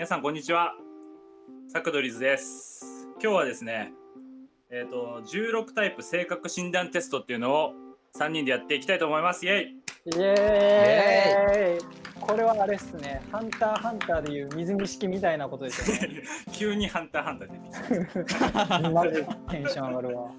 皆さんこんにちは。サクドリズです。今日はですね、えっ、と16タイプ性格診断テストっていうのを3人でやっていきたいと思います。イエイ。イエーイこれはあれっすね、ハンターハンターでいう水見式みたいなことですよね。急にハンターハンター出てきた。マジでテンション上がるわ。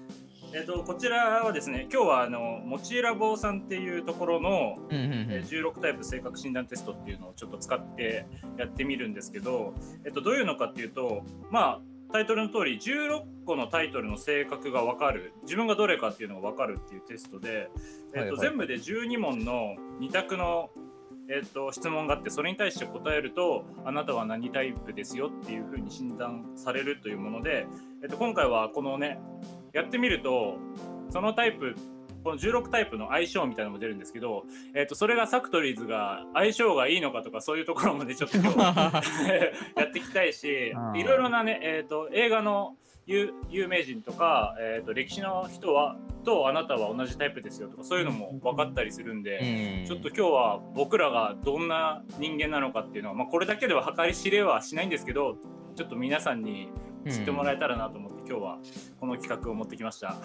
えっとこちらはですね、今日はあのもちラボさんっていうところの、うんうんえー16タイプ性格診断テストっていうのをちょっと使ってやってみるんですけど、えっとどういうのかっていうと、まあタイトルの通り16個のタイトルの性格が分かる自分がどれかっていうのが分かるっていうテストで、えっとはいはい。全部で12問の2択の、えっと質問があってそれに対して答えるとあなたは何タイプですよっていうふうに診断されるというもので、えっと今回はこのねやってみるとそのタイプこの16タイプの相性みたいなのも出るんですけど、えっとそれがサクトリーズが相性がいいのかとかそういうところまでちょっと やっていきたいしうんいろいろなね、えー、と映画の有有名人とか、えー、と歴史の人はとあなたは同じタイプですよとかそういうのも分かったりするんで、うん。ちょっと今日は僕らがどんな人間なのかっていうのは、まあ、これだけでは計り知れはしないんですけどちょっと皆さんに知ってもらえたらなと思って、今日はこの企画を持ってきました。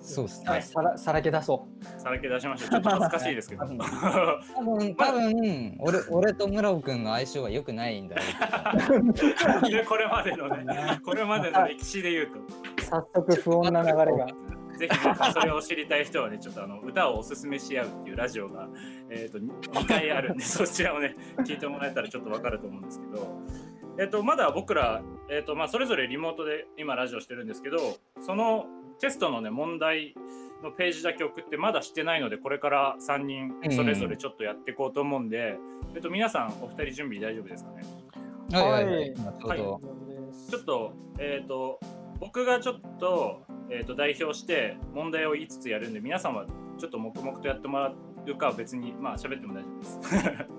そうですね。あさらさらけ出そさらけ出しました。ちょっと恥ずかしいですけど。うん 多分多分俺俺と村尾くんの相性が良くないんだよ。で これまでのね、これまでの歴史で言うと。う。早速不穏な流れが。ぜひ、ね、それを知りたい人はね、ちょっとあの歌をおすすめし合うっていうラジオが、えー、と2回あるんで、そちらをね、聞いてもらえたらちょっとわかると思うんですけど、えっ、と、まだ僕ら、えっ、と、まあ、それぞれリモートで今ラジオしてるんですけど、そのテストのね、問題のページだけ送って、まだしてないので、これから3人それぞれちょっとやっていこうと思うんで、えっ、と、皆さん、お二人準備大丈夫ですかね？はいはいちょっと、えっ、と、僕がちょっと、えー、と代表して問題を言いつつやるんで、皆さんはちょっと黙々とやってもらうかは別に、まあ喋っても大丈夫です。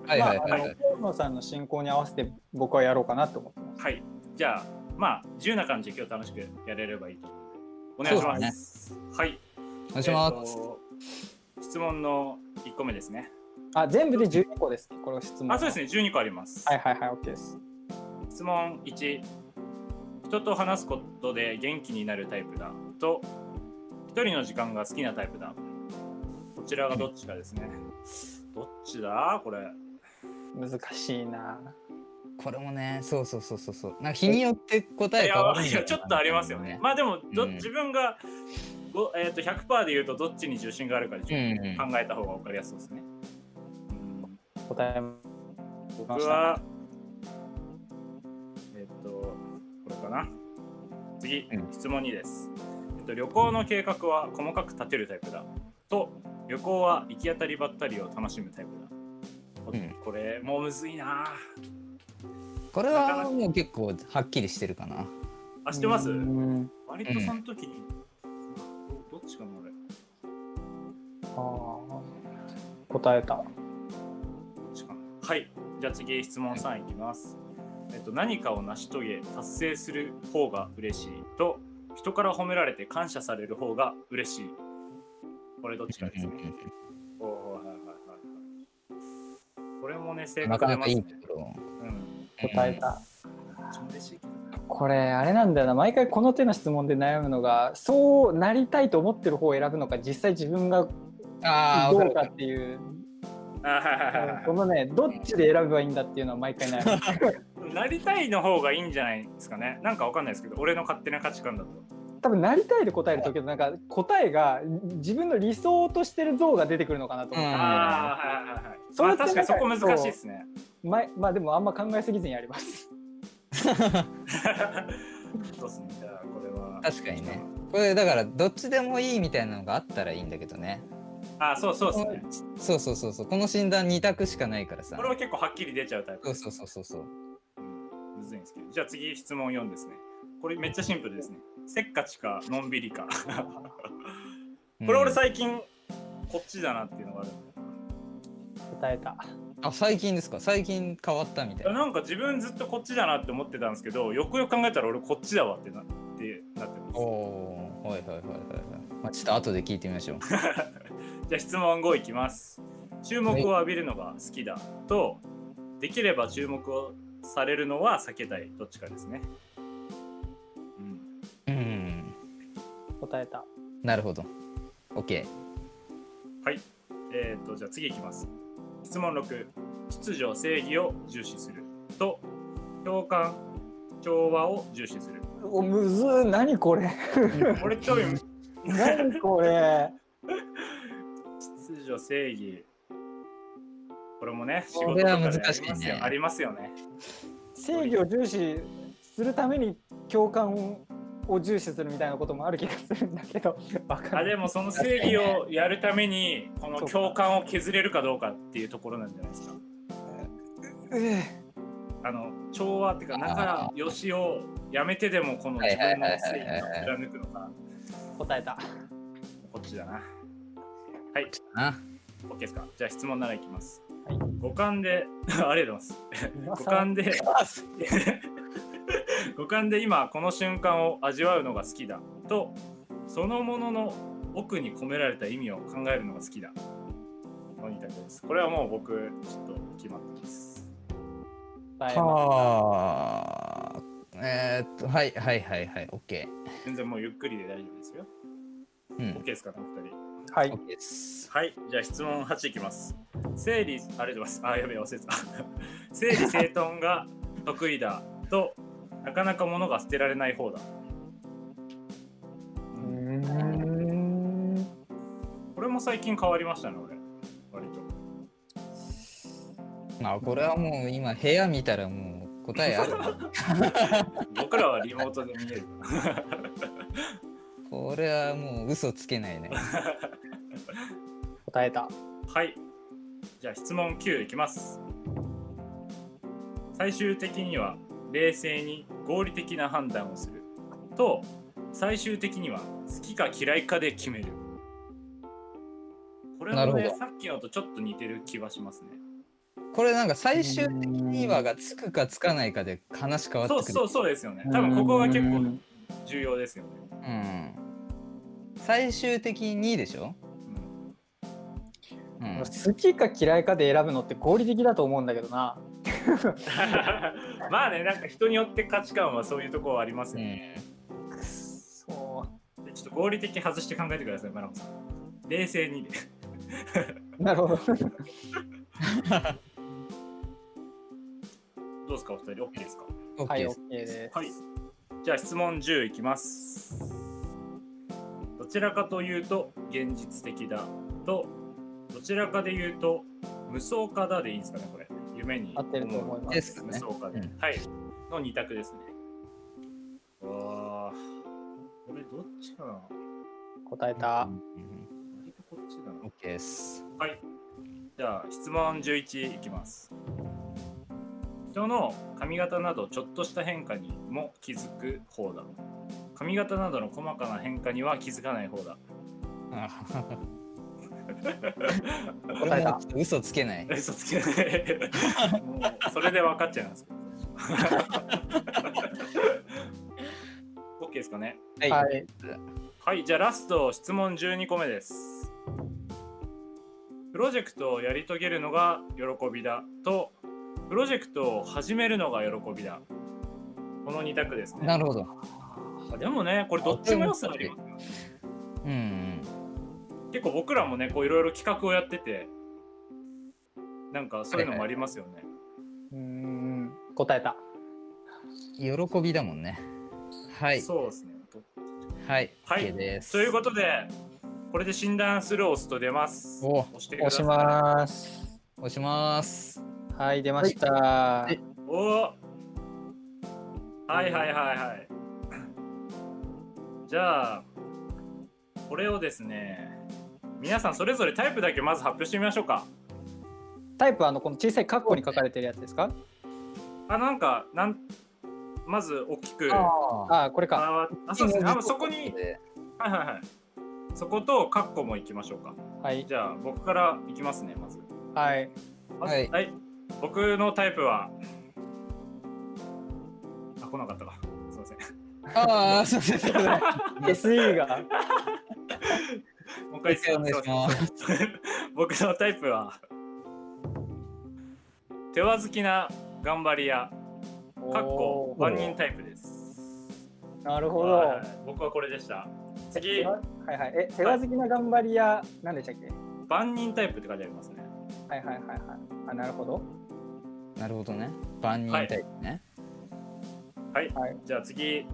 はいはいはいはい。河野さんの進行に合わせて僕はやろうかなと思ってます。はい。じゃあ、まあ、自由な感じで今日楽しくやれればいいと思うので、お願いします。はい。お願いしまえーと質問の1個目ですね。あ、全部で12個です。これ質問。あ、そうですね、12個あります。はいはいはい、OK です。質問1。人と話すことで元気になるタイプだと、一人の時間が好きなタイプだ。こちらがどっちかですね。どっちだ？これ。難しいな。す。これもね、そうそうそうそうそう。なんか日によって答え変わるいやちょっとありますよね。。まあでもど、うん自分が、ごえー、と100%で言うとどっちに重心があるかで考えた方が分かりやすそうですね。うん答え僕は、えっ、と、これかな。次、うん質問2です。えっと、旅行の計画は細かく立てるタイプだ。と、旅行は行き当たりばったりを楽しむタイプだ。こうんこれ、もうむずいなこれはもう結構はっきりしてるかな。あ、知ってます？うん割とその時に、どどっちかな、俺。あー答えた。はい。じゃあ次、質問3いきます。えっと、何かを成し遂げ、達成する方が嬉しいと、人から褒められて感謝される方が嬉しい。これどっちかですね。おーはいはいはいはい。これもね、正なかなかいいところ。うん。答えた。これあれなんだよな毎回この手の質問で悩むのがそうなりたいと思ってる方を選ぶのか実際自分がああ、どうわかるかっていうこのねどっちで選べばいいんだっていうのは毎回悩むはい なりたいの方がいいんじゃないですかね。なんかわかんないですけど、俺の勝手な価値観だと。多分なりたいで答えるときなんか答えが自分の理想としてる像が出てくるのかなと思って、うんああ、はいはいはい。それまあ確かにそこ難しいですね。ままあでもあんま考えすぎずにやります そうですね。じゃあ、これは。確かにね。これだからどっちでもいいみたいなのがあったらいいんだけどね。あ、そうそうですね。そうそうそうそう。この診断2択しかないからさこ。れは結構はっきり出ちゃうタイプそうそうそうそうそう。うんむずいんですけど。じゃあ次、質問4ですね。これめっちゃシンプルですね。せっかちか、のんびりか。これ俺最近、こっちだなっていうのがあるんだよ答えたあ最近ですか？最近変わったみたいな。ななんか自分ずっとこっちだなって思ってたんですけど、よくよく考えたら俺こっちだわってなってなってます。おおはいはいはいはいはい。まあちょっと後で聞いてみましょう。じゃあ質問5いきます。注目を浴びるのが好きだと、できれば注目をされるのは避けたいどっちかですね。答えた。なるほど。OK。はい。えっ、と、じゃあ次いきます。質問6。秩序、正義を重視する。と、共感、調和を重視する。おむずー何これこれ興味、何これ秩序、正義。これもね、仕これは事とかであり難しいねますよありますよね。正義を重視するために共感を重視するみたいなこともある気がするんだけど あでもその正義をやるためにこの共感を削れるかどうかっていうところなんじゃないですか？えあの調和っていうか仲良しをやめてでもこの自分の正義を貫くのかえ答えたこっちだな。はい、あ、OK ですか？じゃあ質問7いきます。はい五感で ありがとうございます。五感で 五感で今この瞬間を味わうのが好きだとそのものの奥に込められた意味を考えるのが好きだ。この二択です。これはもう僕ちょっと決まってます。はあ。えー、っと、はいはいはいはい。OK。全然もうゆっくりで大丈夫ですよ。うん OK。ですかね、お二人。すはい OK です。はい、じゃあ質問8いきます。整理、ありがとうございます。あ、やべえ、忘れてた。整理整頓が得意だと、なかなか物が捨てられない方だ。うーんこれも最近変わりましたね、俺。割と。まあ、これはもう今部屋見たらもう答えある。僕らはリモートで見える。これはもう嘘つけないね。答えたはい。じゃあ質問9いきます。最終的には冷静に合理的な判断をすると最終的には好きか嫌いかで決める。これもねなるほどさっきのとちょっと似てる気はしますね。これなんか最終的にはがつくかつかないかで話変わってくる。そうそうそうですよね。多分ここが結構重要ですよね。うん。最終的にでしょ、うんうん、好きか嫌いかで選ぶのって合理的だと思うんだけどな まあね、なんか人によって価値観はそういうところはありますね。んくっそでちょっと合理的外して考えてください、マナコさん。冷静にで。なるほど どうですか、お二人、OK ですか？はい OK です。ですはい。じゃあ質問10いきます。どちらかというと現実的だと、どちらかで言うと無双化だでいいんですかね、これ。夢に合ってると思いますですね無双化で。うんはい。の2択ですね。わあ、これどっちかな答えたうん割とこっちだな。OK です。はい。じゃあ質問11いきます。人の髪型などちょっとした変化にも気づく方だ。髪型などの細かな変化には気づかない方だ。答えた嘘つけない。嘘つけない。もうそれで分かっちゃいます。OK ですかね。はい。はいはい、じゃあラスト質問12個目です。プロジェクトをやり遂げるのが喜びだと、プロジェクトを始めるのが喜びだ。この2択ですね。なるほど。あでもね、これどっちも良さありますよね。うんうん。結構僕らもね、こういろいろ企画をやってて、なんかそういうのもありますよね。うーん答えた喜びだもんね。はい。そうですね。はい。はい OK です。ということで、これで診断するを押すと出ます。お押してください。押します押します。はい出ました、はいおおはいはいはいはい。じゃあ、これをですね、皆さんそれぞれタイプだけまず発表してみましょうか。タイプはあのこの小さいカッコに書かれてるやつですか？あ、なんか、なんまず大きく。あああこれかああそうですね。あそこに、ではいはいはい。そことカッコもいきましょうか。はいじゃあ、僕からいきますね、まず。はいまずはいはい。僕のタイプは、あ、来なかったか。すいません。ああ、そうですそうです。SE がもう一回ます僕のタイプは手わずきな頑張り屋かっこ万人タイプです。なるほど。はい僕はこれでした。次はいはい。え、世話好きな頑張り屋、なんでしたっけ？万人タイプって書いてありますね。はいはいはいはい。あ、なるほど。なるほどね。万人タイプね。はい。はい。じゃあ次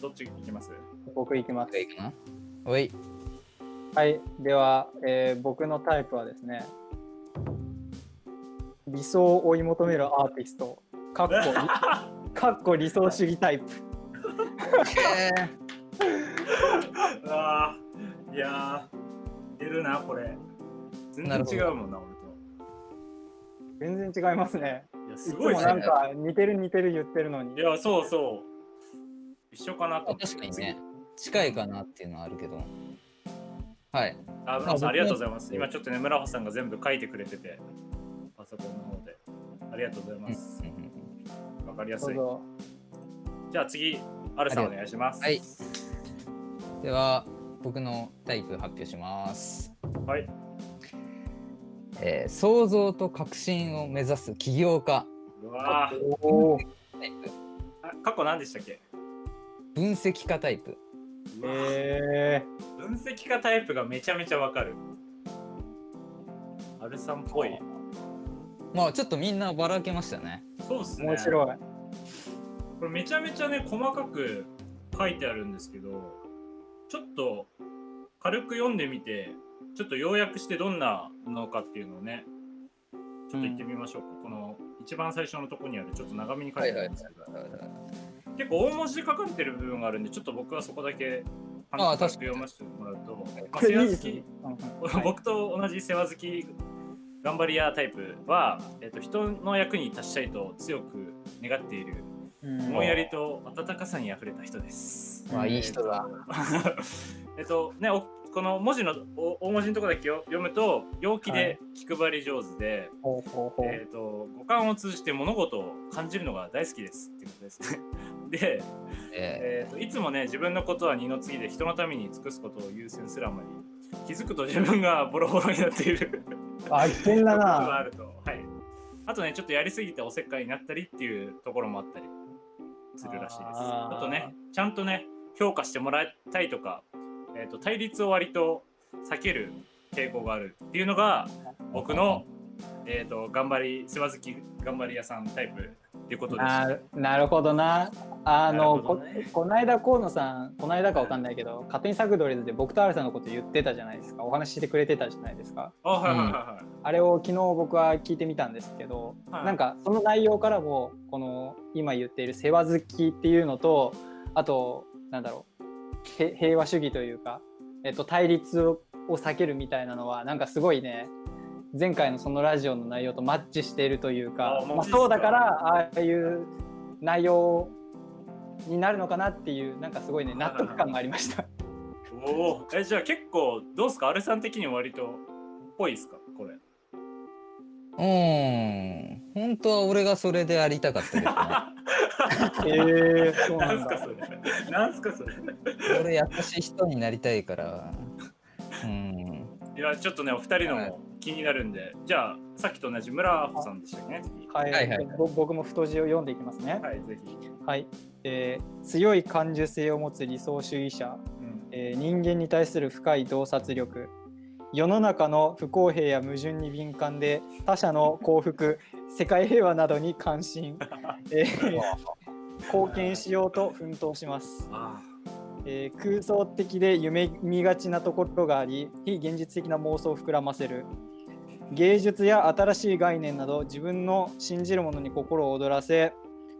どっち行きます？僕いきます。いいかなおい。はい。では、えー僕のタイプはですね、理想を追い求めるアーティスト、かっこ理 かっこ理想主義タイプ。うわーいやー出るなこれ。全然違うもんな俺全然違いますね。と。いやいすごいねつもなん。か似てる似てる言ってるのにい。やそうそう。一緒かなと。確かにね。近いかなっていうのはあるけど。はい。あ、村尾さん、あありがとうございます。今ちょっとね、村尾さんが全部書いてくれてて、パソコンの方で。ありがとうございます。わかりやすい。じゃあ次、アルさんお願いします。はい。では、僕のタイプ発表します。はい。えー創造と革新を目指す起業家。うわあ過去何でしたっけ？分析家タイプ。うわーえ分析家タイプがめちゃめちゃわかる。アルさんっぽい。まあちょっとみんなばらけましたね。ー、そうですね。面白い。これめちゃめちゃね、細かく書いてあるんですけど、ちょっと軽く読んでみて、ちょっと要約してどんなのかっていうのをね、ちょっと言ってみましょうか。この一番最初のところにあるちょっと長めに書いてあるんですけど、結構大文字で書かれてる部分があるんで、ちょっと僕はそこだけああ軽く読ませてもらうと、まあ、世話好き 僕と同じ世話好き頑張り屋タイプは、えっと人の役に立ちたいと強く願っているうん思いやりと温かさにあふれた人です。まあいい人だ。えっとねおこの文字のお大文字のところだけよ読むと陽気で気配り上手で。えっと五感を通じて物事を感じるのが大好きですっていうことですね。で、ええ。ー、といつもね自分のことは二の次で人のために尽くすことを優先するあまり気づくと自分がボロボロになっている。あ、危険だことがな。あると、はい、あとねちょっとやりすぎておせっかいになったりっていうところもあったりするらしいです。あとねちゃんとね評価してもらいたいとか、えー、と対立を割と避ける傾向があるっていうのが僕の、えー、と頑張り世話好き頑張り屋さんタイプっていうことでしたななるほどな。あの、ねこの間河野さん、この間かわかんないけど、勝手にサクドリズで僕とアルさんのこと言ってたじゃないですか。お話ししてくれてたじゃないですか。あはいはいはいはい、あれを昨日僕は聞いてみたんですけど、はいなんかその内容からもこの今言っている世話好きっていうのとあとなんだろうへ平和主義というか、えっと、対立を避けるみたいなのはなんかすごいね前回のそのラジオの内容とマッチしているというかまあ、そうだからああいう内容になるのかなっていうなんかすごいね納得感がありました。おおえじゃあ結構どうですか？アルさん的には割とっぽいですか？これー、うん。本当は俺がそれでありたかったけどね。えー、そうなんだなんすかそれ？なんすかそれ？俺優しい人になりたいから。うん。いやちょっとねお二人のも気になるんで、じゃあさっきと同じ村穂さんでしたね次。はい、はいはいぼ僕も太字を読んでいきますね。はいぜひ、はい、えー強い感受性を持つ理想主義者、うん、えー人間に対する深い洞察力。世の中の不公平や矛盾に敏感で他者の幸福世界平和などに関心、えー 貢献しようと奮闘します、あえー空想的で夢見がちなところがあり非現実的な妄想を膨らませる芸術や新しい概念など自分の信じるものに心を躍らせ、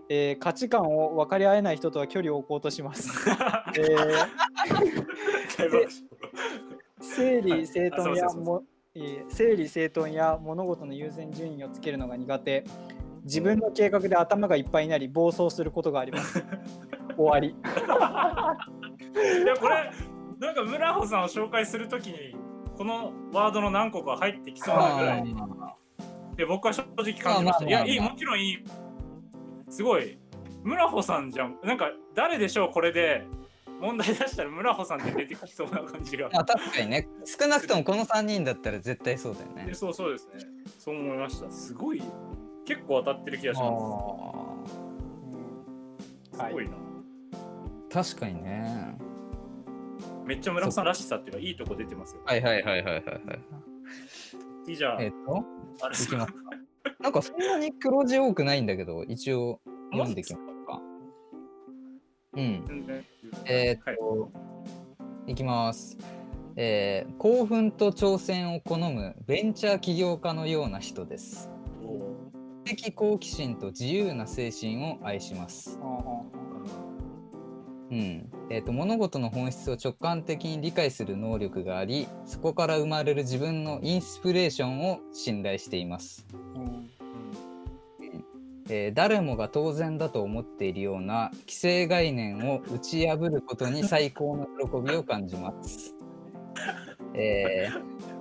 えー価値観を分かり合えない人とは距離を置こうとします。あ え整理整頓やもえー整理整頓や物事の優先順位をつけるのが苦手。自分の計画で頭がいっぱいになり暴走することがあります。終わり。いやこれなんか村穂さんを紹介するときにこのワードの何個か入ってきそうなぐらいで僕は正直感じました。いや、いい、もちろんいい。すごい。村穂さんじゃん。なんか、誰でしょう、これで。問題出したら村穂さんって出てきそうな感じが。まあ確かにね。少なくともこの3人だったら絶対そうだよねで。そうそうですね。そう思いました。すごい。結構当たってる気がします。あごいな。確かにね。めっちゃ村尾さんらしさっていうか、いいとこ出てますよ。はいはいはいはいはいはい。いいじゃあ、えっと、あれいきますか。なんかそんなに黒字多くないんだけど、一応読んできますか？うん。全然えーっと、い、きます。えー興奮と挑戦を好むベンチャー起業家のような人です。お知的好奇心と自由な精神を愛します。うんえーっと物事の本質を直感的に理解する能力があり、そこから生まれる自分のインスピレーションを信頼しています。うんえー誰もが当然だと思っているような既成概念を打ち破ることに最高の喜びを感じます。えー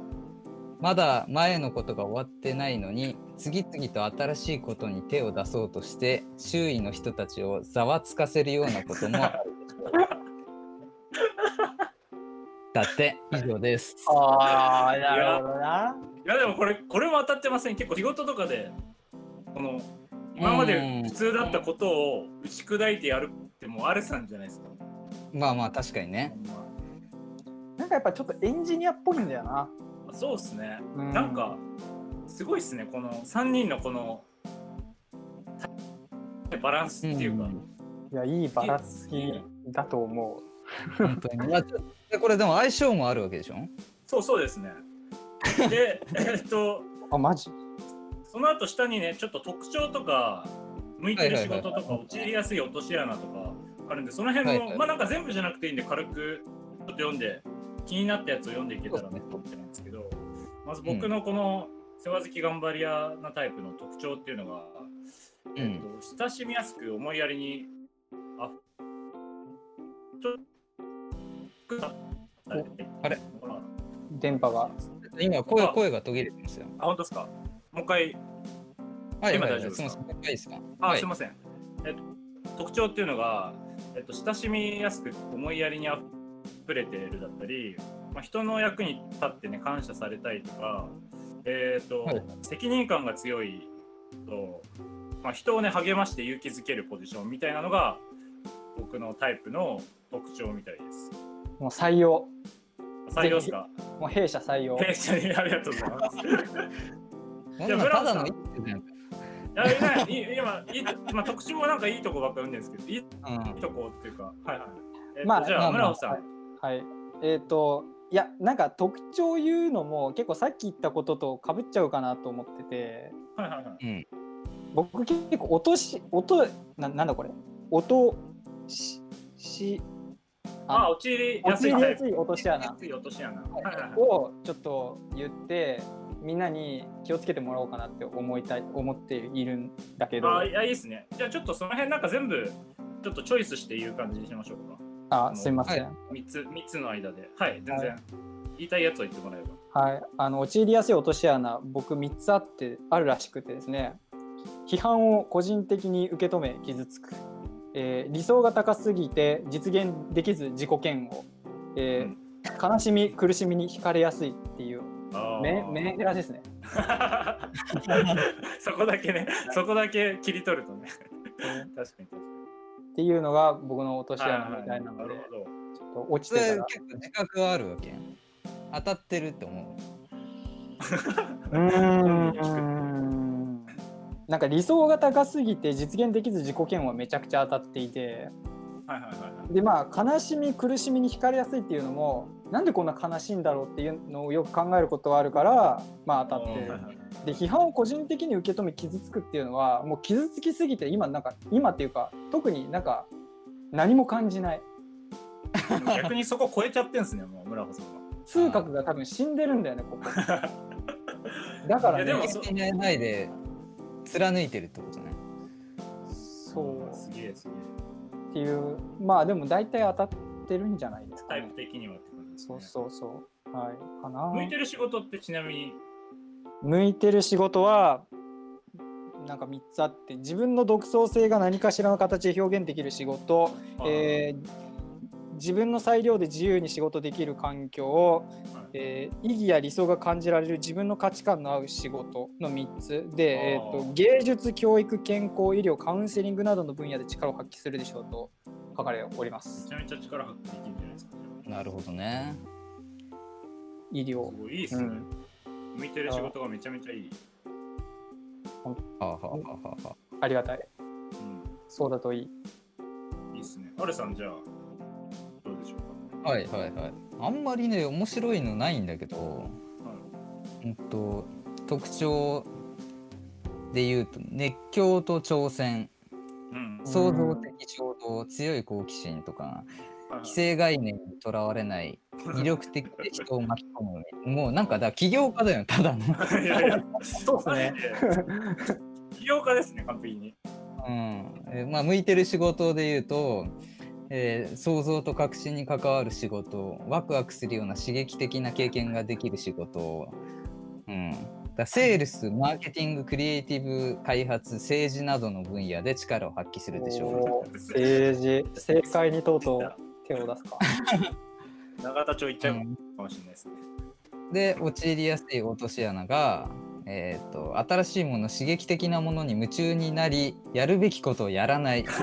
まだ前のことが終わってないのに次々と新しいことに手を出そうとして周囲の人たちをざわつかせるようなこともある。だって以上です。ああ、なるほどな。いやでもこれこれも当たってません結構仕事とかでこの今まで普通だったことを打ち砕いてやるってもうアルさんじゃないですか。まあまあ確かにね。なんかやっぱちょっとエンジニアっぽいんだよな。そうっすね。うんなんかすごいっすねこの3人のこのバランスっていうか。うんいや、いいバランスだと思う。本当に。まあこれでも相性もあるわけでしょ？そうそうですね。で えっとあ、マジ？その後下にねちょっと特徴とか向いてる仕事とか陥りやすい落とし穴とかあるんでその辺も、はいはいまあなんか全部じゃなくていいんで軽くちょっと読んで気になったやつを読んでいけたらなと思ってるんですけどまず僕のこの世話好き頑張り屋なタイプの特徴っていうのが、うん。えっと、親しみやすく思いやりにあちょっとあれ？ほら電波が。今声あ声が途切れてますよ。あ本当ですか？もう一回はい今大丈夫ですか？すみません。もう一回いいですか？あ、はいすみません。えっと、特徴っていうのが、えっと、親しみやすく思いやりにあふれているだったり、まあ、人の役に立ってね感謝されたいとか、えっとはい責任感が強いと、まあ、人をね励まして勇気づけるポジションみたいなのが僕のタイプの特徴みたいです。もう採用。採用ですか？もう弊社採用。弊社にありがとうございます。こんじゃあなんただの。いやいいい今いいと、まあ、特徴はなんかいいとこばっか読んでるんですけど、いいうんとこっていうか、はいはい。えっとまあじゃあ、村尾さん、はい。えっ、と、いや、なんか特徴言うのも結構さっき言ったこととかぶっちゃうかなと思ってて、はいはいはい。うん。僕結構音し、音、ななんだこれ音し、し、あ、落ちりや落すいやすい落とし穴。をちょっと言って、みんなに気をつけてもらおうかなって思いたい、思っているんだけど、あ、いや、いいですね。じゃあ、ちょっとその辺なんか全部、ちょっとチョイスして言う感じにしましょうか。あ、すいません。は三つ、三つの間で。はい、全然。は言いたいやつを言ってもらえば。はい、あの陥りやすい落とし穴僕3つあってあるらしくてですね批判を個人的に受け止め傷つく、えー理想が高すぎて実現できず自己嫌悪、えー悲しみ苦しみに惹かれやすいっていう。メメンヘラですね。そこだけね、そこだけ切り取るとね。確かに確かっていうのが僕の落としに。穴みたいなので、るほど。ちょっと落ちそてたられ結構自覚はあるわけ？当たってるって思う？ーん なんか理想が高すぎて実現できず自己嫌悪はめちゃくちゃ当たっていて。はいはいはいはい。でまあ悲しみ苦しみに惹かれやすいっていうのもなんでこんな悲しいんだろうっていうのをよく考えることはあるからまあ当たって。で批判を個人的に受け止め傷つくっていうのはもう傷つきすぎて今なんか今っていうか特になんか何も感じない。逆にそこ超えちゃってんすね、もう村穂さんは。痛覚が多分死んでるんだよねここ。だからね。いやでもないで貫いてるってことね。そう。すげえすげえ。っていうまあでも大体当たってるんじゃないですか、ね。タイプ、的にはってことですそうね。そうそう。はい。かな。向いてる仕事ってちなみに、向いてる仕事はなんか3つあって自分の独創性が何かしらの形で表現できる仕事、えー自分の裁量で自由に仕事できる環境を、はいえー意義や理想が感じられる自分の価値観の合う仕事の3つで、えー、あとー芸術、教育、健康、医療、カウンセリングなどの分野で力を発揮するでしょうと書かれておりますめち。ゃめちゃ力発揮できるんじゃないですか。なるほどね。医療す。ごいいいですね。うん、向いてる仕事がめちゃめちゃいい。はあ、はあはあはあはありがたい。うそうだといい。ん、いいですね。アルさん、じゃあ、はいはいはい。あんまりね、面白いのないんだけど、うんと、特徴で言うと、熱狂と挑戦、うん創造的衝動、強い好奇心とか、はい既成概念にとらわれない、魅力的で人を巻き込む、もうなんかだ、起業家だよ、ただの。いやいや、そうですね。起業家ですね、完璧に。うんえーまあ、向いてる仕事で言うと、えー想像と革新に関わる仕事ワクワクするような刺激的な経験ができる仕事、うん、だセールスマーケティングクリエイティブ開発政治などの分野で力を発揮するでしょおー。政治、政界にとうとう手を出すか。永田町行っちう、ゃううんかもしれないですね。で陥りやすい落とし穴が、えー、と新しいもの刺激的なものに夢中になりやるべきことをやらない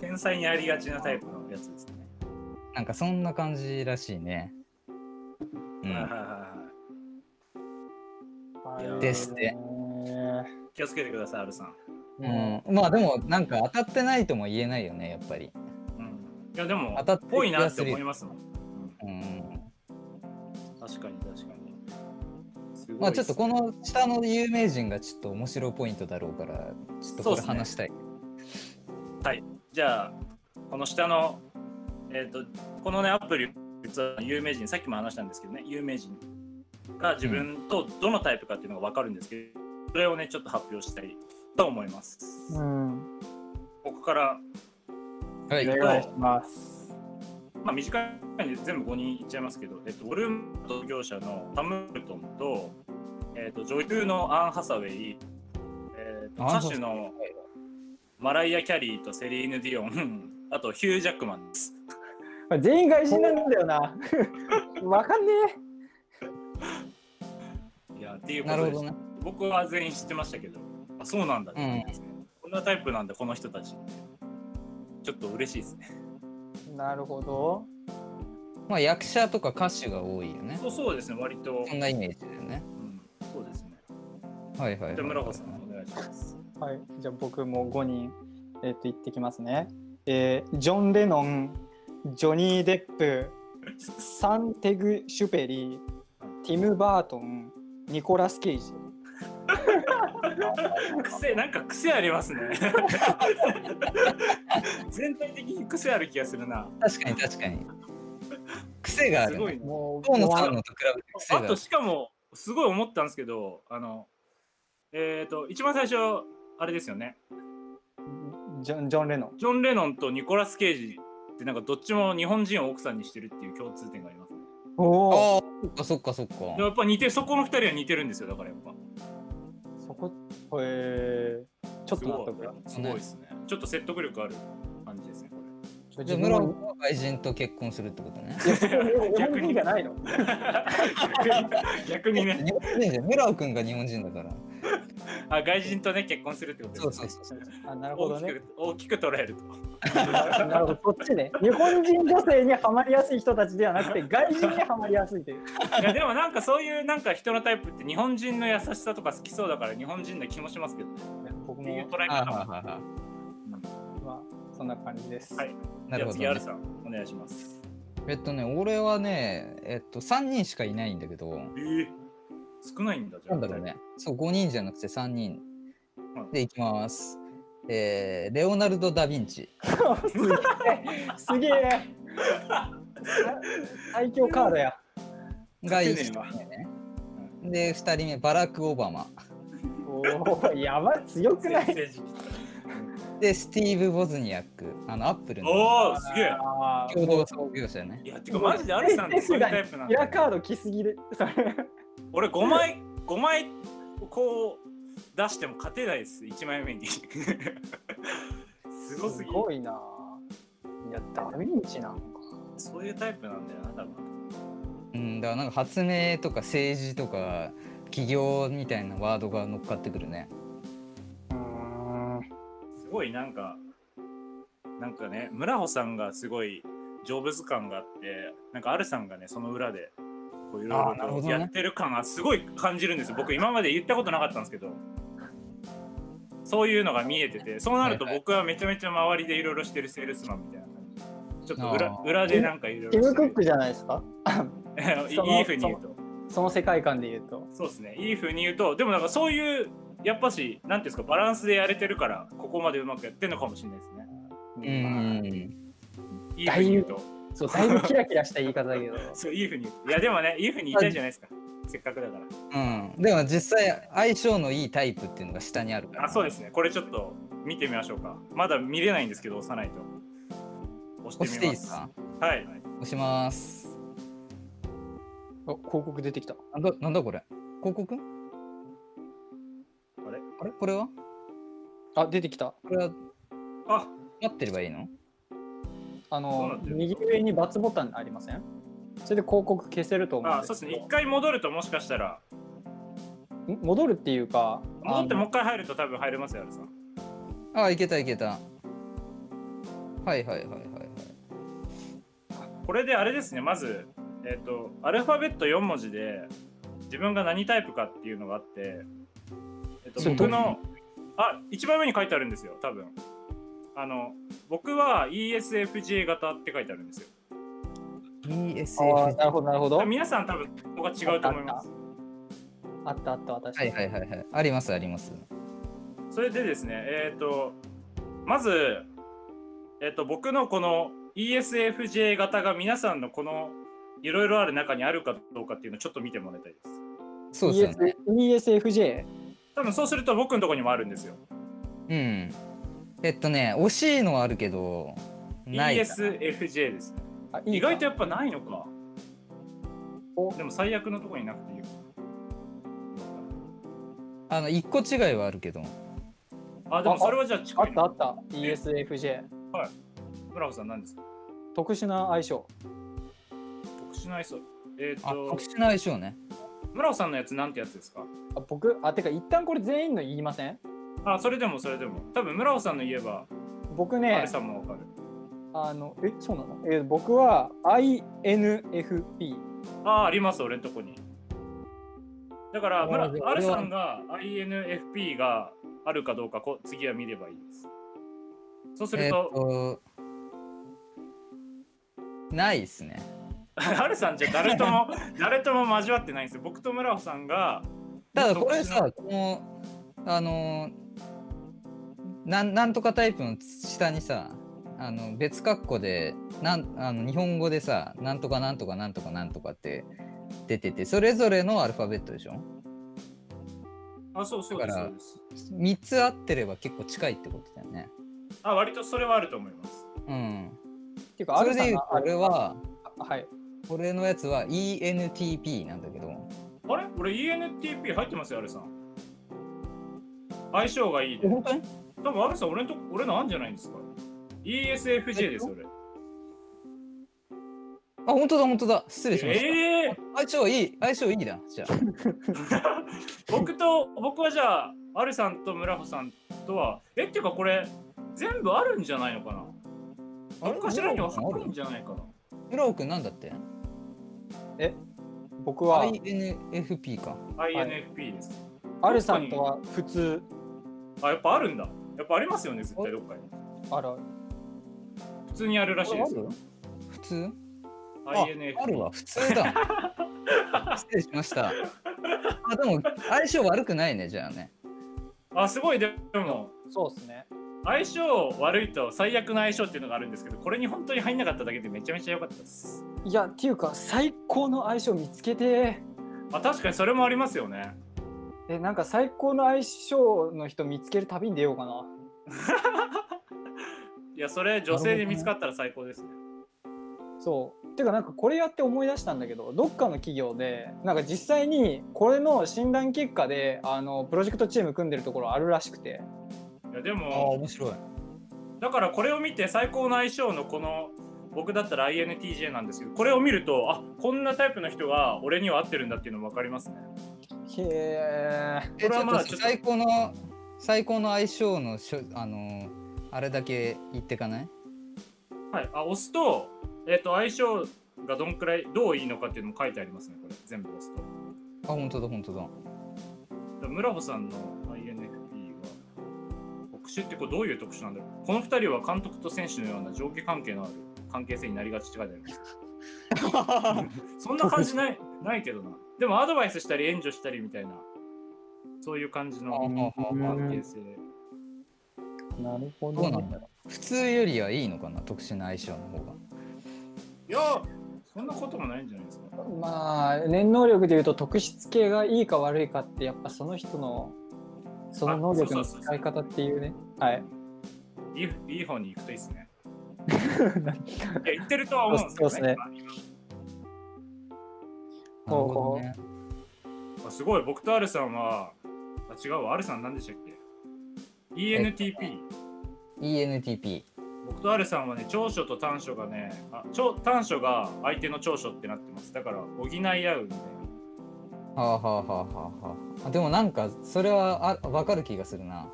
天才にありがちなタイプのやつですね。なんかそんな感じらしいね。うん。ですね気をつけてください、アルさん。うんうん、まあでもなんか当たってないとも言えないよねやっぱり。うん、いや、でも、当たっぽいなって思いますもんうん確かに確かに。まあちょっとこの、の下の有名人がちょっと面白いポイントだろうからちょっとこれそうっすね。話したい。じゃあ、この下の、えっ、と、このね、アプリ、実は有名人、さっきも話したんですけどね、有名人が自分とどのタイプかっていうのが分かるんですけど、それをね、ちょっと発表したいと思います。うん、ここから、はい。お願いします。まあ、短い全部5人いっちゃいますけど、えっと、ウォルマート業者のタムルトンと、えっと、女優のアン・ハサウェイ、えっと、歌手のマライア・キャリーとセリーヌ・ディオン、あとヒュー・ジャックマンです。全員外人なんだよな。わかんねいやっていうことです。なるほどね。僕は全員知ってましたけど、あそうなんだって思いますね、こんなタイプなんだ、この人たちって。ちょっと嬉しいですね。え。なるほど。まあ役者とか歌手が多いよね。そうそうですね、割と。そんなイメージだよね。うん、そうですね。はいはいはい、じゃあ、村子さん、お願いします。はい、じゃあ僕も5人、えっと言ってきますね。えージョン・レノン、ジョニー・デップ、サンテグ・シュペリー、ティム・バートン、ニコラス・ケイジ。癖なんか癖ありますね 全体的に癖ある気がするな確かに確かに。癖がある、ね。すごいねもう、のと比べて癖があるあと。しかもすごい思ったんですけどあのえっ、と一番最初あれですよねジョン・ジョンレノン。ジョン・レノンとニコラス・ケイジってなんかどっちも日本人を奥さんにしてるっていう共通点がありますねおお。ああ、そっかそっかそっか。やっぱ似てるそこの二人は似てるんですよだからやっぱそこ、えー、ちょっと納得だ。すごいですねちょっと説得力あるじゃあ村尾君は外人と結婚するってことね。いや、そこ日本人じゃないの。逆にね日本人じゃん村尾君が日本人だから。あ外人とね結婚するってことそうですねそうそうそう。あなるほどね。大きく捉えると なるほど、そっちね。日本人女性にはまりやすい人たちではなくて、外人にはまりやすいという。いやでもなんかそういうなんか人のタイプって日本人の優しさとか好きそうだから日本人な気もしますけどね。僕もっていう、捉えあ方も。そんな感じです。はいなるほど、ね。さんお願いします。えっとね、俺はね、えっと、3人しかいないんだけど、えー、少ないんだじゃあ。なんだろうね。そう、5人じゃなくて3人はいでいきます。えー、レオナルド・ダ・ヴィンチ。すげえ、すげえ。最強カードや。が1勝てねえわ人目ね。で、2人目、バラク・オバマ。おお、やばい、強くない？で、スティーブ・ボズニアック。あの、アップルのおおすげえ。共同創業者ね。いやてかマジでアルさんってそういうタイプなんだ、キラカード来すぎで、それ。俺5枚5枚こう出しても勝てないです1枚目に。すごすぎ。ごいな。やダヴィンチなんかそういうタイプなんだよな多分うん、だからなんか発明とか政治とか企業みたいなワードが乗っかってくるね。ごいなんかなんかね村穂さんがすごい成仏感があってなんかアルさんがねその裏でこういろいろとやってる感がすごい感じるんですよ。僕今まで言ったことなかったんですけど。そういうのが見えててそうなると僕はめちゃめちゃ周りでいろいろしてるセールスマンみたいな感じ。ちょっと裏裏でなんかいろいティム・ろしてるクックじゃないですか？いいふうに言うと。その世界観で言うと。そうですね。いいふうに言うとでもなんかそういうやっぱしなんていうんですかバランスでやれてるからここまでうまくやってるのかもしれないですね。うん。いいふうに言うと。そうだいぶキラキラした言い方だけど。そういいふうに言う。いやでもねいいふうに言いたいじゃないですか。せっかくだから。うん。でも実際相性のいいタイプっていうのが下にあるから。あそうですね。これちょっと見てみましょうか。まだ見れないんですけど押さないと。押して押していいですすか？はい。押します。あ広告出てきた。なんだなんだこれ？広告？あれ？あれこれは？あ出てきた。これは？あ。待ってればいいの？あそうなのってる右上に×ボタンありません？それで広告消せると思うんあそうですですけどね。一回戻るともしかしたら。ん？戻るっていうか戻ってもう一回入ると多分入れますよアルさん。あ、いけたいけた。はいはいはいはいはい。これであれですね。まずえっ、とアルファベット4文字で自分が何タイプかっていうのがあって、と僕のあ一番上に書いてあるんですよ多分あの僕は ESFJ 型って書いてあるんですよ ESF。なるほどなるほど皆さん多分ここが違うと思いますあったあった私、はいはいはいはい。ありますあります。それでですねえっ、とまずえっ、と僕のこの ESFJ 型が皆さんのこのいろいろある中にあるかどうかっていうのをちょっと見てもらいたいですそうですよね。ES ESFJ 多分そうすると僕のところにもあるんですよ。うん。えっとね、惜しいのはあるけど、ない。ESFJ です。意外とやっぱないのか。お。でも最悪のところになくていいあの、一個違いはあるけど。あでもそれはじゃああ近いなったあった。ESFJ 村尾さん何ですか？特殊な相性。特殊な愛想えっ、あ、と特殊な相性ね。村尾さんのやつなんてやつですか？あ僕あてか一旦これ全員の言いません？あそれでもそれでも。多分村尾さんの言えばあ僕ねれさんもわかる。あのえそうなの？え僕は INFP ああります俺のとこに。だから村あじゃああるさんが INFP があるかどうかこ次は見ればいいです。そうすると、と、ないですね。あるさんじゃ誰とも誰とも交わってないんですよ。僕と村尾さんがただこれさ、この、あのなん、なんとかタイプの下にさ、あの別括弧でなんあの日本語でさ、なんとかなんとかなんとかなんとかって出てて、それぞれのアルファベットでしょ？なあそうそうですだからそうです ?3 つ合ってれば結構近いってことだよね。あ割とそれはあると思いますうん。っていうかそれで言うとある俺は、あはい俺のやつは ENTP なんだけど、あれ？俺 ENTP 入ってますよあるさん。相性がいい。で本当に？多分あるさん俺のと俺のあんじゃないんですか？ESFJ です俺。あ、本当だ本当だ。失礼しました。ええ相性いい、相性いいだ。じゃあ。僕と僕はじゃあアルさんと村穂さんとはえっていうかこれ全部あるんじゃないのかな？何かしらにはあるんじゃないかな？村尾くんなんだって？僕は ?INFP か。INFP です、アルさんとは普通。あやっぱあるんだ。やっぱありますよね絶対どっかに。あるある普通にあるらしいですよ。普通？INFP あるわ、普通だ。失礼しました。あでも、相性悪くないね、じゃあね。あすごいでも。そうですね相性悪いと最悪の相性っていうのがあるんですけどこれに本当に入んなかっただけでめちゃめちゃ良かったです。いやっていうか最高の相性見つけて。あ確かにそれもありますよね。えなんか最高の相性の人見つける旅に出ようかな。いやそれ女性で見つかったら最高ですね。そう。てかなんかこれやって思い出したんだけどどっかの企業でなんか実際にこれの診断結果であのプロジェクトチーム組んでるところあるらしくていやでああ、も面白い。だからこれを見て最高の相性のこの僕だったら INTJ なんですけどこれを見るとあこんなタイプの人が俺には合ってるんだっていうの分かりますね。へえ。えこれはまだちょっとちょっと。最高の最高の相性のしょあのーあれだけ言ってかない？はいあ押すと,、えっと相性がどんくらいどういいのかっていうのも書いてありますねこれ。全部押すと。あ本当だ本当だ。村穂さんの特殊ってこれどういう特殊なんだろうこの2人は監督と選手のような上下関係のある関係性になりがちって書いてあります。そんな感じないないけどな。でもアドバイスしたり援助したりみたいな。そういう感じの関係性。なるほど。うなんだろう。普通よりはいいのかな特殊な相性の方が。いやそんなこともないんじゃないですか。まあ念能力でいうと特質系がいいか悪いかってやっぱその人のその能力の使い方っていうね。はい。いいいい方に行くといいですね。いや言ってるとは思うんですけどそうっすね。ほどね。あすごい。僕とアルさんはあ違うわ。アルさん何でしたっけ？ENTP ENTP 僕とアルさんはね長所と短所がねあ長短所が相手の長所ってなってます。だから補い合うみたいなはあはあはあはあはあ。でもなんかそれはあ分かる気がするな。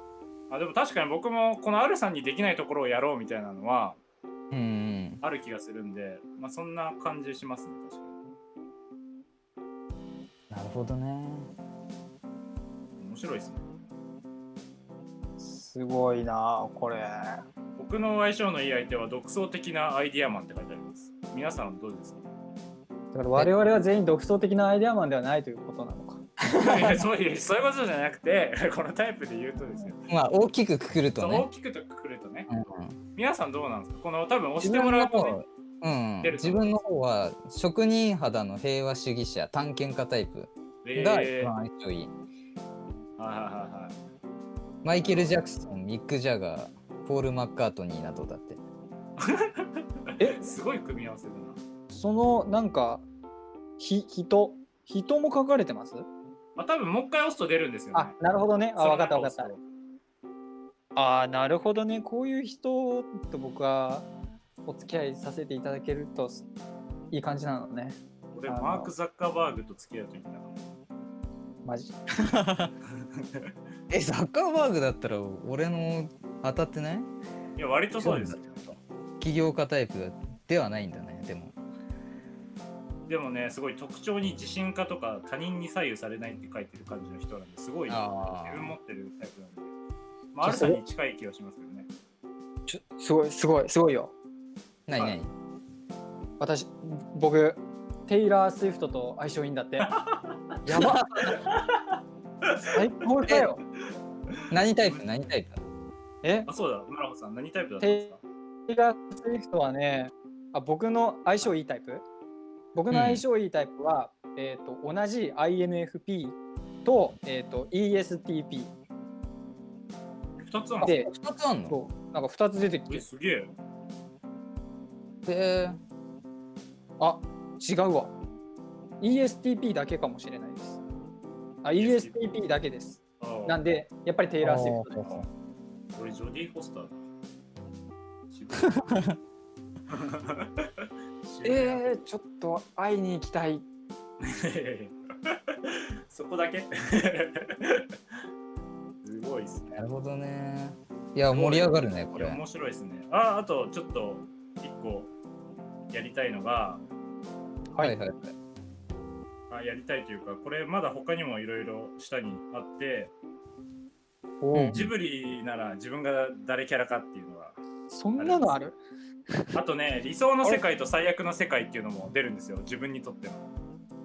あでも確かに僕もこのアルさんにできないところをやろうみたいなのはうんうん。ある気がするんで、まあ、そんな感じしますね確かに。なるほどね。面白いですね。すごいなこれ。僕の相性のいい相手は独創的なアイディアマンって書いてあります。皆さんどうですか？だから我々は全員独創的なアイデアマンではないということなのか。そういうそういうことじゃなくて このタイプで言うとですよ、まあ大きくくくると大ねきくとくくるとね。うん。皆さんどうなんですか？この多分押してもらうと、ね。方、うん。自分の方は職人肌の平和主義者探検家タイプえがー。一番相性いい、はいはいはいはい。マイケル・ジャクソンミック・ジャガーポール・マッカートニーなどだって。えすごい組み合わせだな。そのなんかひ人人も書かれてます？あ、多分もう一回押すと出るんですよね。あなるほどね。あ分かった分かった。ああなるほどね。こういう人と僕はお付き合いさせていただけるといい感じなのね。と俺、マーク・ザッカーバーグと付き合うといいんだな。マジ？えザッカーバーグだったら俺の当たってない？いや、割とそうですよ。起業家タイプではないんだねでもね、すごい特徴に自信家とか他人に左右されないって書いてる感じの人なんですごい自分持ってるタイプなんで。まあ、アルさんに近い気がしますけどね。ちょすごいすごいすごいよ。何何？私僕テイラー・スウィフトと相性いいんだって。やば。最高だよ。何タイプ？何タイプ？え？あ、そうだ、村穂さん、何タイプだったんですか？テイラー・スウィフトはねあ僕の相性いいタイプ？僕の相性いいタイプは、えっ、と同じ INFP と,、えー、と ESTP 二つあるんで2つあんの？そうなんか2つ出てきえ、てすげえ。であ違うわ。ESTP だけかもしれないです。あ ESTP だけです。なんでやっぱりテイラー・スウィフトです。俺、ジョディ・フォスターだ。えー、ちょっと会いに行きたい。そこだけ？すごいっすね。なるほどね。いや盛り上がるねこれ。面白いですね。あ、あとちょっと一個やりたいのが、はい。はい。はいはいあやりたいというか、これまだ他にもいろいろ下にあって、ジブリなら自分が誰キャラかっていうのが、そんなのある？あとね、理想の世界と最悪の世界っていうのも出るんですよ、自分にとっての。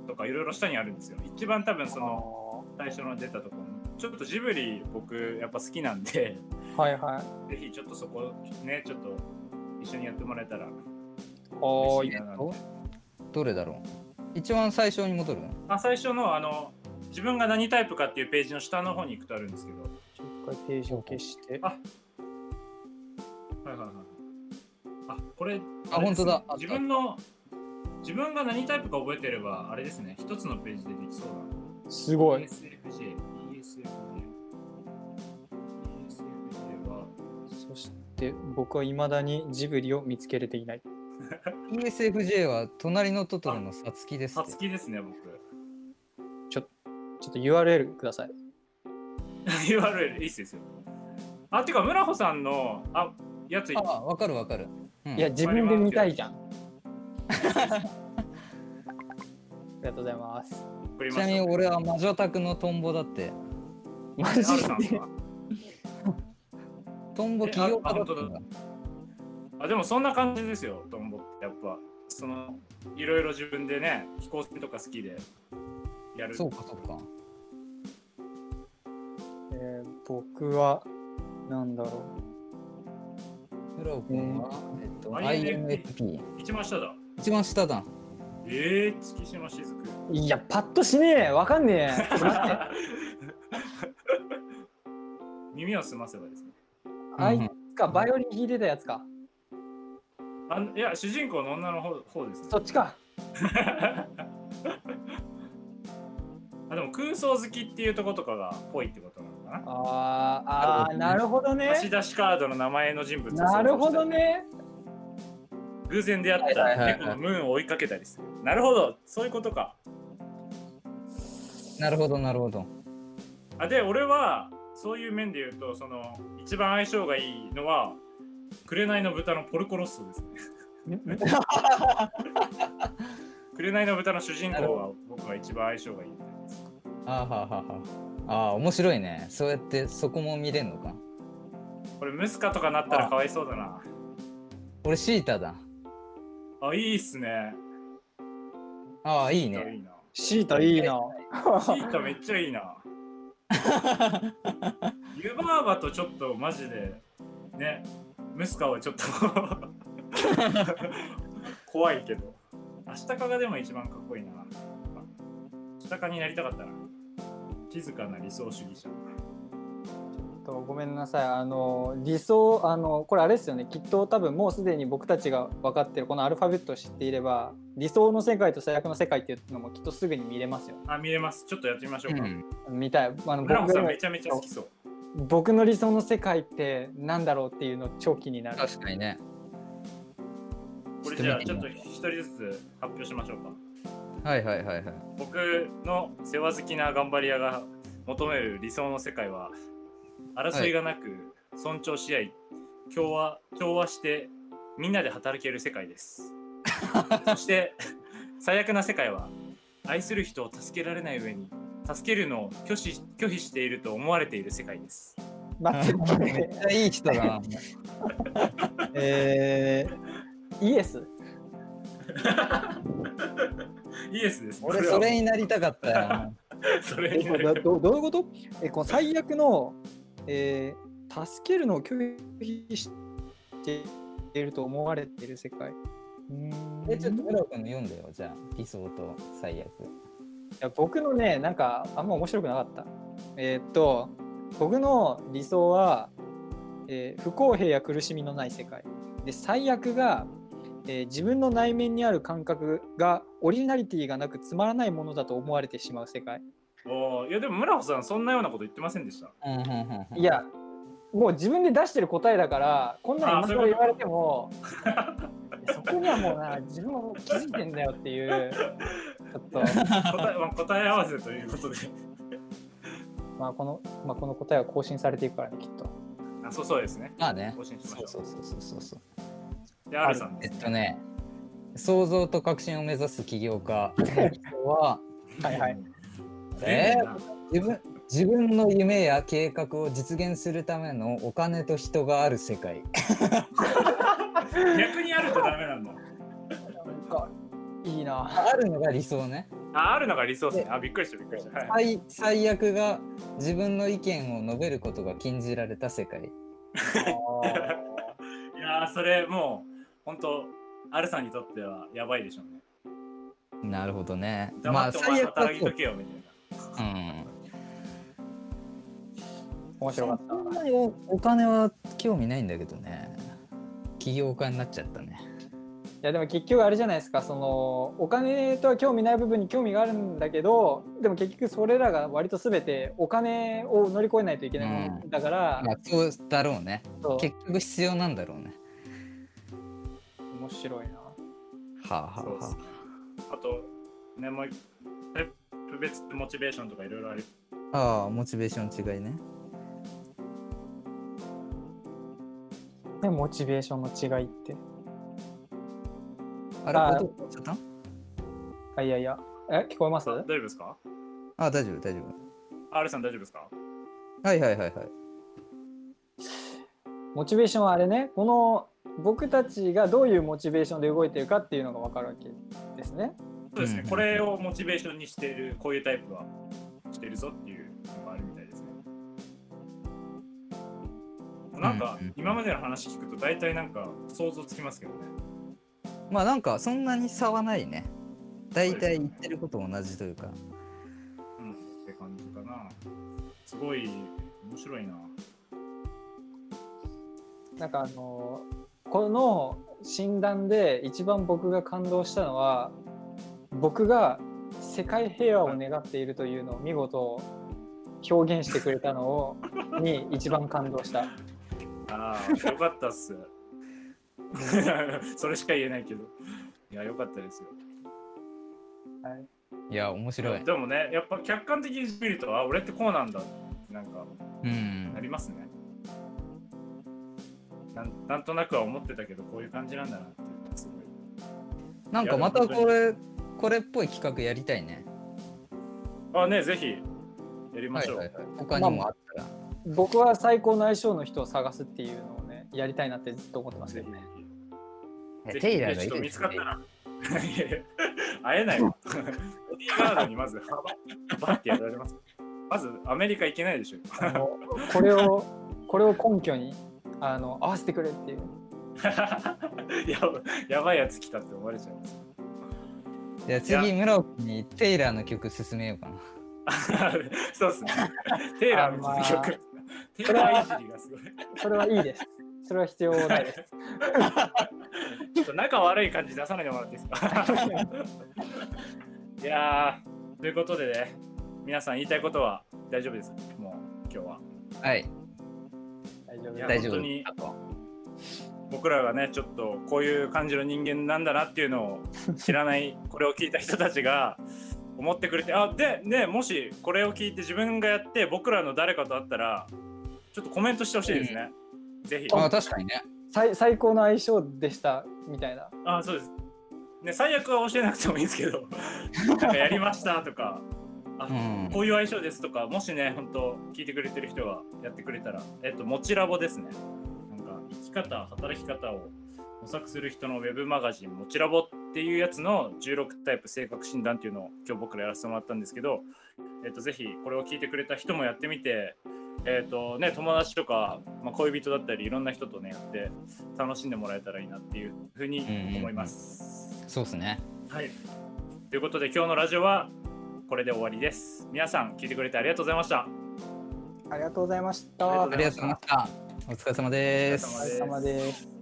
とかいろいろ下にあるんですよ。一番多分その最初の出たところちょっとジブリ僕やっぱ好きなんで、はいはい。ぜひちょっとそこね、ちょっと一緒にやってもらえたら。おーいいな。どれだろう？一番最初に戻るあ最初のあの自分が何タイプかっていうページの下の方に行くとあるんですけど、はい一回ページを消して。あはいはい。あこれあ本当だあ自分の自分が何タイプか覚えてればあれですね、一つのページでできそうだ。すごい ESFJ、ESFJ。ESFJ は、そしって僕は未だにジブリを見つけれていない。USFJ は隣のトトロのさつきですさって。つきですね、僕。ちょっと URL ください。URL いいっすよ。あ、てか、村穂さんのあやつ、あ、わかるわかる。うんいや、自分で見たいじゃん。ありがとうございます。ちなみに俺は魔女宅のトンボだって。マジで？はトンボ起業家だったんだ。あでもそんな感じですよ、トンボってやっぱ。そのいろいろ自分でね、飛行船とか好きでやる。そうかそうか。えー僕は、なんだろフロー君は、えっと、INFP。一番下だ。一番下だ。えー、月島しずく。う。いや、パッとしねえ。わかんねえ。耳を澄ませばですね。あいつか、バイオリン弾いてたやつか。あいや、主人公の女の方方です、ね。そっちか。あでも空想好きっていうところとかがぽいってこと？かな。あーあー、なるほどね。貸し出しカードの名前の人物をなるほどね。偶然出会った猫のムーンを追いかけたりする。なるほど、そういうことか。なるほどなるほど。あで、俺はそういう面で言うと、その一番相性がいいのは、紅の豚のポルコロッソですね。紅の豚の主人公は僕は一番相性がいいみたいです。あーはーはーはーあー面白いね。そうやってそこも見れんのか。これムスカとかなったらかわいそうだな。俺シータだ。あ、いいっすね。ああ、いいいいね。な。シータいいな。シータ めっちゃいいな。湯婆婆とちょっとマジでね、ムスカはちょっと 怖いけど、アシタカがでも一番かっこいいな。アシタカになりたかったな。静かな理想主義者。とごめんなさいあの理想あのこれあれですよねきっと多分もうすでに僕たちが分かってるこのアルファベットを知っていれば理想の世界と最悪の世界っていうのもきっとすぐに見れますよあ、見れます。ちょっとやってみましょうか。うん。見たいあのブラム僕のさんめちゃめちゃ好きそう。僕の理想の世界ってなんだろうっていうの超気になる確かにね。これじゃあちょっと一人ずつ発表しましょうか。はいはいはいはい。僕の世話好きな頑張り屋が求める理想の世界は争いがなく尊重し合い、調和調和してみんなで働ける世界です そして最悪な世界は愛する人を助けられない上に助けるのを拒否拒否していると思われている世界です待って待っめってちゃいい人だな。えー、イエス イエスです俺それになりたかったよ。それえにどどういうこと？えこの最悪の、えー助けるのを拒否していると思われている世界んえ、ちょっと村尾君の読んでよ、じゃあ。理想と最悪。いや僕のねなんかあんま面白くなかったえーっと僕の理想は、えー不公平や苦しみのない世界で最悪が、えー自分の内面にある感覚がオリジナリティがなくつまらないものだと思われてしまう世界。おーいやでも村穂さんそんなようなこと言ってませんでした？うんうんうんうん。いやもう自分で出してる答えだからこんなに今更言われても そこにはもうな自分はもう気づいてんだよっていうちょっと。答え,、まあ、答え合わせということで。まあこの、まあ、この答えは更新されていくからねきっと。あそうそうですね。まあね。更新しましょう。そうそうそうそうそう。で、アルさんえです、っとね、創造と革新を目指す起業家は、はいはい。ええ自分自分の夢や計画を実現するためのお金と人がある世界。逆にあるとダメなんだ。なんかいいな。あるのが理想ね。あ、あるのが理想ですね。あ、びっくりした、びっくりした。はい、最最悪が自分の意見を述べることが禁じられた世界。いやー、それもう、本当アルさんにとってはやばいでしょうね。なるほどね。ま黙ってお前あ最悪はそう働いとけよ、みたいな。うん。面白かったそ。んなにおお金は興味ないんだけどね。起業家になっちゃったね。いやでも結局あれじゃないですかそのお金とは興味ない部分に興味があるんだけどでも結局それらが割と全てお金を乗り越えないといけないものだから、まあ、そうだろうね。結局必要なんだろうね。面白いな。はあはあはそうですねあとねもう一タイプ別モチベーションとかいろいろあるあ。ああ、モチベーション違いね。ねモチベーションの違いって。あれ、あ音ちょっとあいやいや。え聞こえます？大丈夫ですか？あ、大丈夫、大丈 ?R さん大丈夫ですか？夫。はいはいはいはい。モチベーションはあれねこの僕たちがどういうモチベーションで動いてるかっていうのが分かるわけですね。そうですね、うんこれをモチベーションにしているこういうタイプはしてるぞっていうのがあるみたいですね。なんか今までの話聞くと大体なんか想像つきますけどね。まあなんかそんなに差はないね。大体言ってること同じというか。うん、って感じかな。すごい面白いな。なんかあのこの診断で一番僕が感動したのは僕が世界平和を願っているというのを見事表現してくれたのを に一番感動した。ああ、よかったっす。それしか言えないけど。いや、よかったですよ。はい、いや、面白い。でもね、やっぱ客観的に見ると、あ、俺ってこうなんだってなんかうんな。りますね。なんなんとなくは思ってたけど、こういう感じなんだなっていうのがすごい。なんかまたこれ、これっぽい企画やりたいね。あ、ね、ぜひやりましょう。はいはいはい。他にもあったら。僕は最高の相性の人を探すっていうのをねやりたいなってずっと思ってますぜひよね。えぜひテイラーがいいちょっと見ですねつかった。ら。いやいや会えないわ。ボディーガードにまず、ババッてやられます。まずアメリカ行けないでしょ。あのこれをこれを根拠にあの合わせてくれっていう。ややばいやつ来たって思われちゃいます。じゃあ次、村尾君にテイラーの曲進めようかな。そうっすね。テイラーのあまあ曲。テイラーいじりがすごい。それはいいです。それは必要ないです。ちょっと仲悪い感じ出さないでもらっていいですか？いやー、ということでね、皆さん言いたいことは大丈夫ですか？もう今日は。はい。大丈夫いや大丈夫本当に僕らがね、ちょっとこういう感じの人間なんだなっていうのを知らない、これを聞いた人たちが思ってくれて、あで、ね、もしこれを聞いて自分がやって僕らの誰かと会ったら、ちょっとコメントしてほしいですね。ぜひ。あ、確かにね。最最高の相性でしたみたいな。あ、そうです。ね、最悪は教えなくてもいいんですけど、なんかやりましたとか、あうん。こういう相性ですとか、もしね、本当聞いてくれてる人がやってくれたら、えっと、もちラボですね。なんか、生き方、働き方を模索する人のウェブマガジン、もちラボっていうやつの16タイプ性格診断っていうのを今日僕らやらせてもらったんですけど、えっと、ぜひこれを聞いてくれた人もやってみて、えっとね、友達とか、まあ、恋人だったり、いろんな人とね、やって楽しんでもらえたらいいなっていうふうに思います。そうっすね。はい。ということで、今日のラジオはこれで終わりです。皆さん、聞いてくれてありがとうございました。ありがとうございました。ありがとうございました。お疲れ様です。お疲れ様です。